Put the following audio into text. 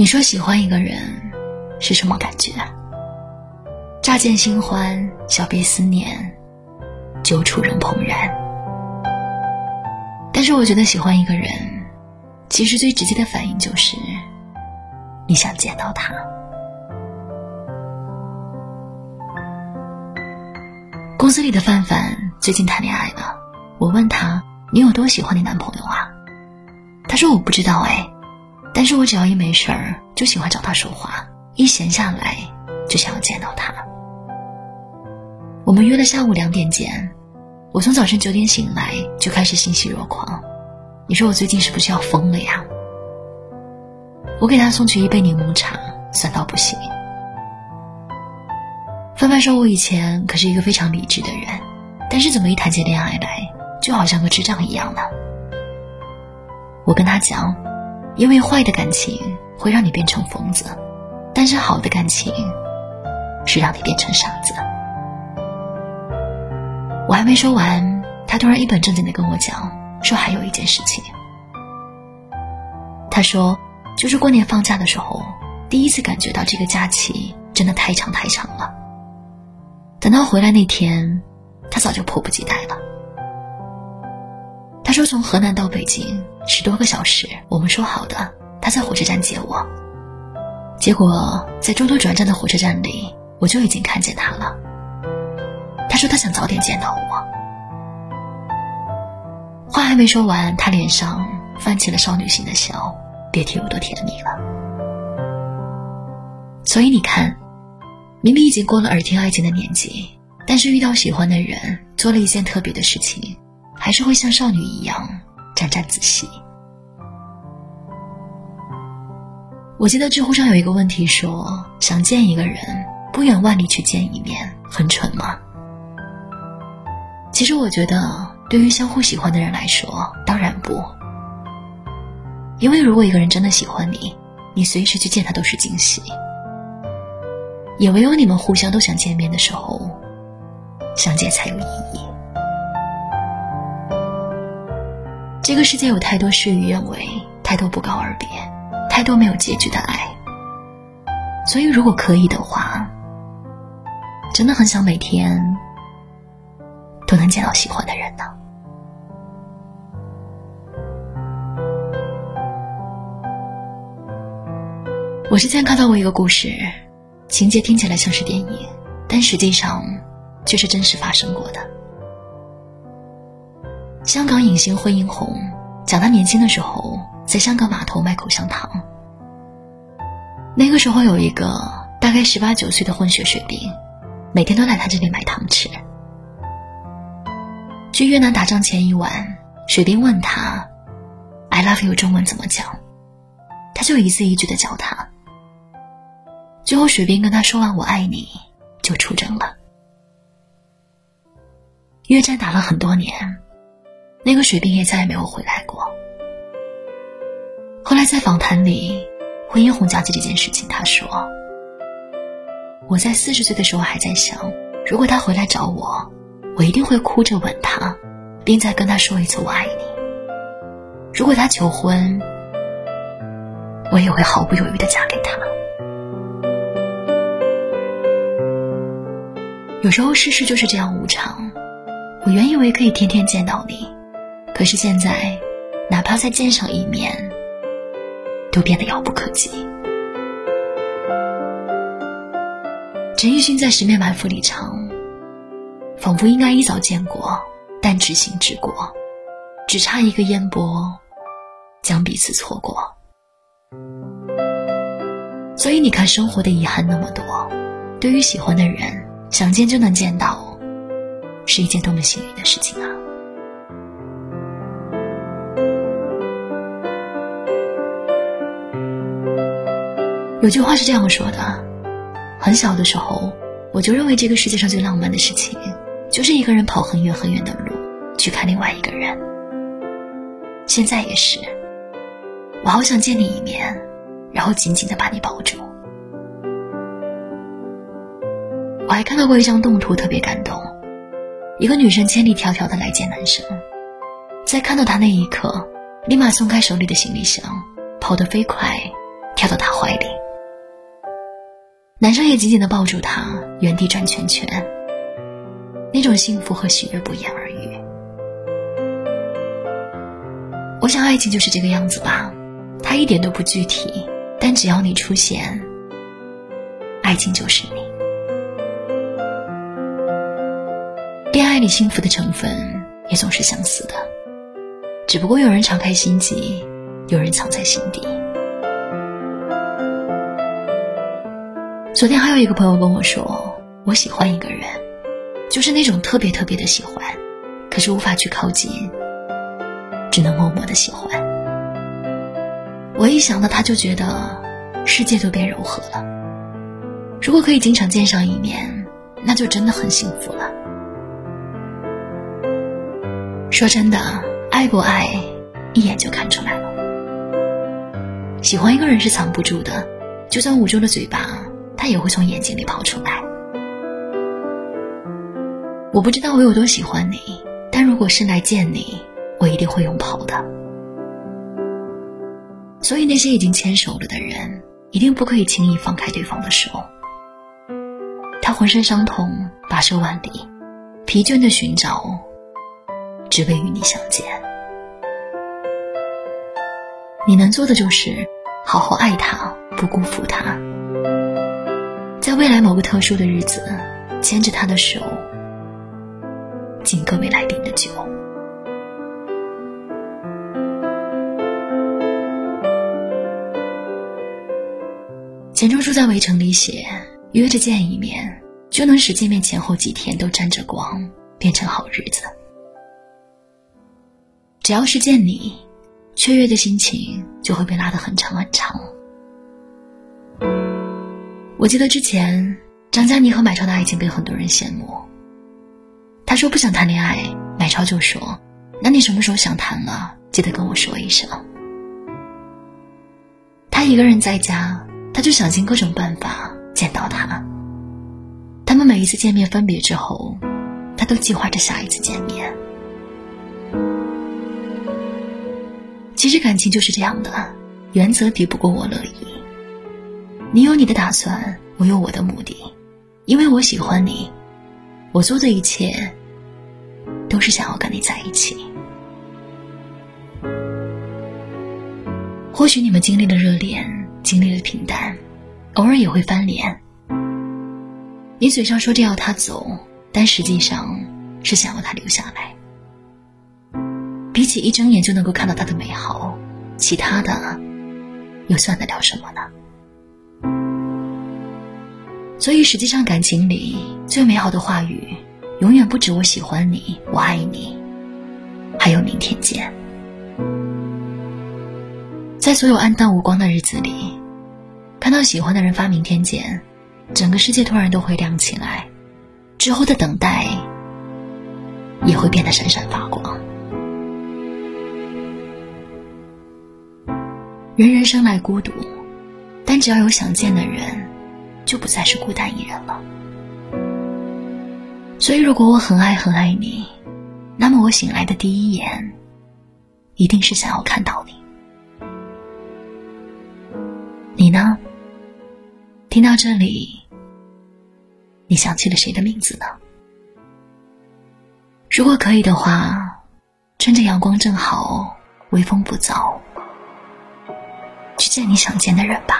你说喜欢一个人是什么感觉？乍见新欢，小别思念，久处人怦然。但是我觉得喜欢一个人，其实最直接的反应就是你想见到他。公司里的范范最近谈恋爱了，我问他：“你有多喜欢你男朋友啊？”他说：“我不知道哎。”但是我只要一没事儿，就喜欢找他说话；一闲下来，就想要见到他。我们约了下午两点见。我从早晨九点醒来就开始欣喜若狂。你说我最近是不是要疯了呀？我给他送去一杯柠檬茶，酸到不行。范范说：“我以前可是一个非常理智的人，但是怎么一谈起恋爱来，就好像个智障一样呢？”我跟他讲。因为坏的感情会让你变成疯子，但是好的感情是让你变成傻子。我还没说完，他突然一本正经的跟我讲，说还有一件事情。他说，就是过年放假的时候，第一次感觉到这个假期真的太长太长了。等到回来那天，他早就迫不及待了。他说：“从河南到北京十多个小时，我们说好的，他在火车站接我。结果在中途转站的火车站里，我就已经看见他了。他说他想早点见到我。话还没说完，他脸上泛起了少女心的笑，别提有多甜蜜了。所以你看，明明已经过了耳听爱情的年纪，但是遇到喜欢的人，做了一件特别的事情。”还是会像少女一样沾沾自喜。我记得知乎上有一个问题说：“想见一个人，不远万里去见一面，很蠢吗？”其实我觉得，对于相互喜欢的人来说，当然不。因为如果一个人真的喜欢你，你随时去见他都是惊喜。也唯有你们互相都想见面的时候，相见才有意义。这个世界有太多事与愿违，太多不告而别，太多没有结局的爱。所以，如果可以的话，真的很想每天都能见到喜欢的人呢。我之前看到过一个故事，情节听起来像是电影，但实际上却是真实发生过的。香港影星惠英红讲，她年轻的时候在香港码头卖口香糖。那个时候有一个大概十八九岁的混血水兵，每天都来他这里买糖吃。去越南打仗前一晚，水兵问他：“I love you” 中文怎么讲？他就一字一句的教他。最后水兵跟他说完“我爱你”，就出征了。越战打了很多年。那个水兵也再也没有回来过。后来在访谈里，惠英红讲起这件事情，他说：“我在四十岁的时候还在想，如果他回来找我，我一定会哭着吻他，并再跟他说一次我爱你。如果他求婚，我也会毫不犹豫的嫁给他。有时候世事就是这样无常，我原以为可以天天见到你。”可是现在，哪怕再见上一面，都变得遥不可及。陈奕迅在《十面埋伏》里唱：“仿佛应该一早见过，但知行之过，只差一个烟波，将彼此错过。”所以你看，生活的遗憾那么多，对于喜欢的人，想见就能见到，是一件多么幸运的事情啊！有句话是这样说的：很小的时候，我就认为这个世界上最浪漫的事情，就是一个人跑很远很远的路去看另外一个人。现在也是，我好想见你一面，然后紧紧的把你抱住。我还看到过一张动图，特别感动。一个女生千里迢迢的来见男生，在看到他那一刻，立马松开手里的行李箱，跑得飞快。跳到他怀里，男生也紧紧的抱住她，原地转圈圈。那种幸福和喜悦不言而喻。我想，爱情就是这个样子吧，它一点都不具体，但只要你出现，爱情就是你。恋爱里幸福的成分也总是相似的，只不过有人敞开心扉，有人藏在心底。昨天还有一个朋友跟我说，我喜欢一个人，就是那种特别特别的喜欢，可是无法去靠近，只能默默的喜欢。我一想到他，就觉得世界都变柔和了。如果可以经常见上一面，那就真的很幸福了。说真的，爱不爱，一眼就看出来了。喜欢一个人是藏不住的，就算捂住了嘴巴。他也会从眼睛里跑出来。我不知道我有多喜欢你，但如果是来见你，我一定会用跑的。所以那些已经牵手了的人，一定不可以轻易放开对方的手。他浑身伤痛，跋涉万里，疲倦的寻找，只为与你相见。你能做的就是好好爱他，不辜负他。在未来某个特殊的日子，牵着他的手，敬各位来宾的酒。钱钟书在《围城》里写：“约着见一面，就能使见面前后几天都沾着光，变成好日子。只要是见你，雀跃的心情就会被拉得很长很长。”我记得之前张嘉倪和买超的爱情被很多人羡慕。他说不想谈恋爱，买超就说：“那你什么时候想谈了，记得跟我说一声。”他一个人在家，他就想尽各种办法见到他。他们每一次见面分别之后，他都计划着下一次见面。其实感情就是这样的，原则抵不过我乐意。你有你的打算，我有我的目的，因为我喜欢你，我做的一切都是想要跟你在一起。或许你们经历了热恋，经历了平淡，偶尔也会翻脸。你嘴上说着要他走，但实际上是想要他留下来。比起一睁眼就能够看到他的美好，其他的又算得了什么呢？所以，实际上感情里最美好的话语，永远不止“我喜欢你”“我爱你”，还有“明天见”。在所有暗淡无光的日子里，看到喜欢的人发“明天见”，整个世界突然都会亮起来，之后的等待也会变得闪闪发光。人人生来孤独，但只要有想见的人。就不再是孤单一人了。所以，如果我很爱很爱你，那么我醒来的第一眼，一定是想要看到你。你呢？听到这里，你想起了谁的名字呢？如果可以的话，趁着阳光正好，微风不燥，去见你想见的人吧。